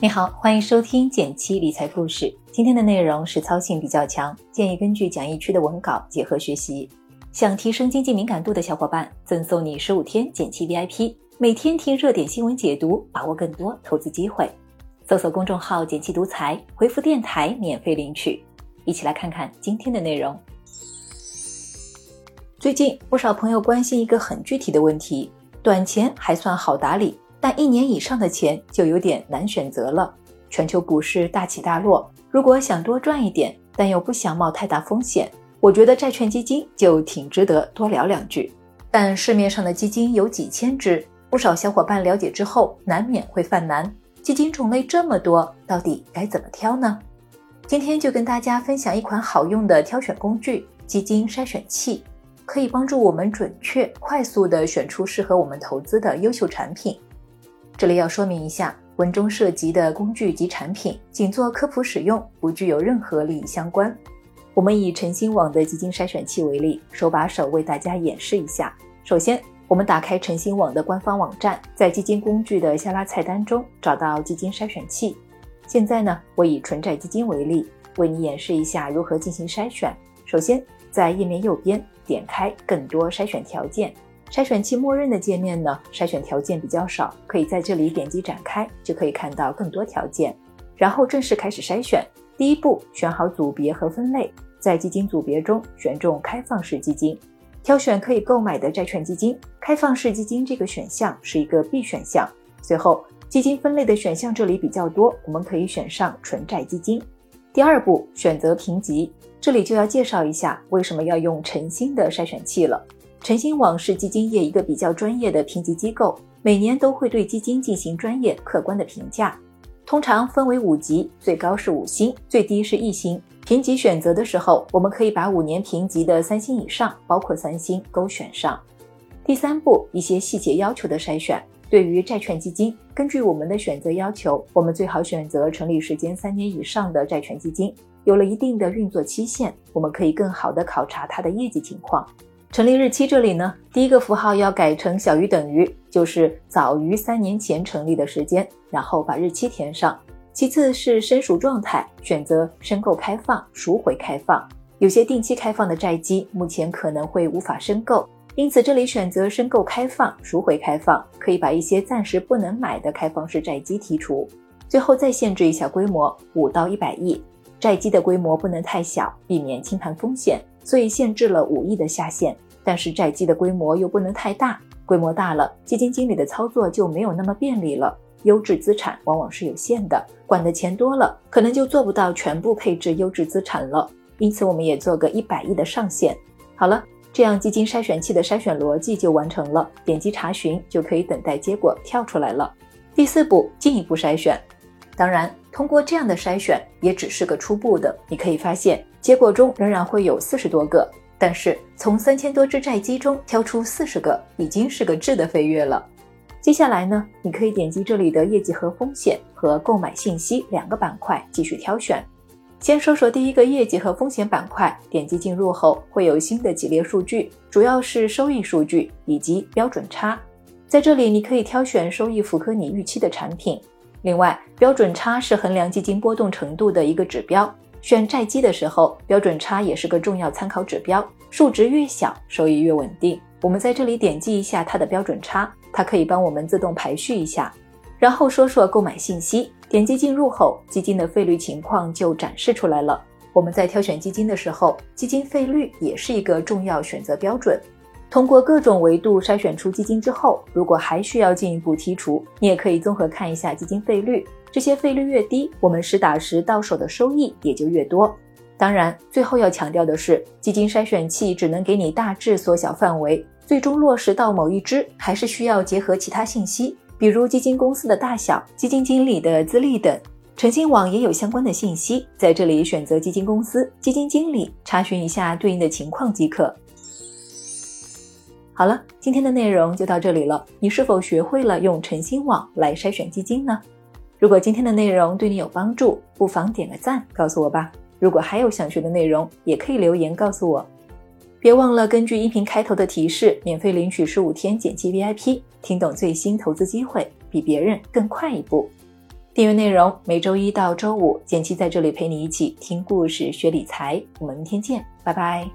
你好，欢迎收听减七理财故事。今天的内容实操性比较强，建议根据讲义区的文稿结合学习。想提升经济敏感度的小伙伴，赠送你十五天减七 VIP，每天听热点新闻解读，把握更多投资机会。搜索公众号“减七独裁，回复“电台”免费领取。一起来看看今天的内容。最近不少朋友关心一个很具体的问题：短钱还算好打理。但一年以上的钱就有点难选择了。全球股市大起大落，如果想多赚一点，但又不想冒太大风险，我觉得债券基金就挺值得多聊两句。但市面上的基金有几千只，不少小伙伴了解之后难免会犯难。基金种类这么多，到底该怎么挑呢？今天就跟大家分享一款好用的挑选工具——基金筛选器，可以帮助我们准确、快速地选出适合我们投资的优秀产品。这里要说明一下，文中涉及的工具及产品仅做科普使用，不具有任何利益相关。我们以晨星网的基金筛选器为例，手把手为大家演示一下。首先，我们打开晨星网的官方网站，在基金工具的下拉菜单中找到基金筛选器。现在呢，我以纯债基金为例，为你演示一下如何进行筛选。首先，在页面右边点开更多筛选条件。筛选器默认的界面呢，筛选条件比较少，可以在这里点击展开，就可以看到更多条件。然后正式开始筛选。第一步，选好组别和分类，在基金组别中选中开放式基金，挑选可以购买的债券基金。开放式基金这个选项是一个必选项。随后，基金分类的选项这里比较多，我们可以选上纯债基金。第二步，选择评级，这里就要介绍一下为什么要用晨星的筛选器了。晨星网是基金业一个比较专业的评级机构，每年都会对基金进行专业客观的评价，通常分为五级，最高是五星，最低是一星。评级选择的时候，我们可以把五年评级的三星以上，包括三星，勾选上。第三步，一些细节要求的筛选。对于债券基金，根据我们的选择要求，我们最好选择成立时间三年以上的债券基金，有了一定的运作期限，我们可以更好的考察它的业绩情况。成立日期这里呢，第一个符号要改成小于等于，就是早于三年前成立的时间，然后把日期填上。其次是申赎状态，选择申购开放、赎回开放。有些定期开放的债基目前可能会无法申购，因此这里选择申购开放、赎回开放，可以把一些暂时不能买的开放式债基剔除。最后再限制一下规模，五到一百亿，债基的规模不能太小，避免清盘风险，所以限制了五亿的下限。但是债基的规模又不能太大，规模大了，基金经理的操作就没有那么便利了。优质资产往往是有限的，管的钱多了，可能就做不到全部配置优质资产了。因此，我们也做个一百亿的上限。好了，这样基金筛选器的筛选逻辑就完成了，点击查询就可以等待结果跳出来了。第四步，进一步筛选。当然，通过这样的筛选也只是个初步的，你可以发现结果中仍然会有四十多个。但是从三千多只债基中挑出四十个，已经是个质的飞跃了。接下来呢，你可以点击这里的业绩和风险和购买信息两个板块继续挑选。先说说第一个业绩和风险板块，点击进入后会有新的几列数据，主要是收益数据以及标准差。在这里你可以挑选收益符合你预期的产品。另外，标准差是衡量基金波动程度的一个指标。选债基的时候，标准差也是个重要参考指标，数值越小，收益越稳定。我们在这里点击一下它的标准差，它可以帮我们自动排序一下。然后说说购买信息，点击进入后，基金的费率情况就展示出来了。我们在挑选基金的时候，基金费率也是一个重要选择标准。通过各种维度筛选出基金之后，如果还需要进一步剔除，你也可以综合看一下基金费率。这些费率越低，我们实打实到手的收益也就越多。当然，最后要强调的是，基金筛选器只能给你大致缩小范围，最终落实到某一只，还是需要结合其他信息，比如基金公司的大小、基金经理的资历等。诚信网也有相关的信息，在这里选择基金公司、基金经理，查询一下对应的情况即可。好了，今天的内容就到这里了。你是否学会了用诚信网来筛选基金呢？如果今天的内容对你有帮助，不妨点个赞，告诉我吧。如果还有想学的内容，也可以留言告诉我。别忘了根据音频开头的提示，免费领取十五天剪辑 VIP，听懂最新投资机会，比别人更快一步。订阅内容每周一到周五，简七在这里陪你一起听故事、学理财。我们明天见，拜拜。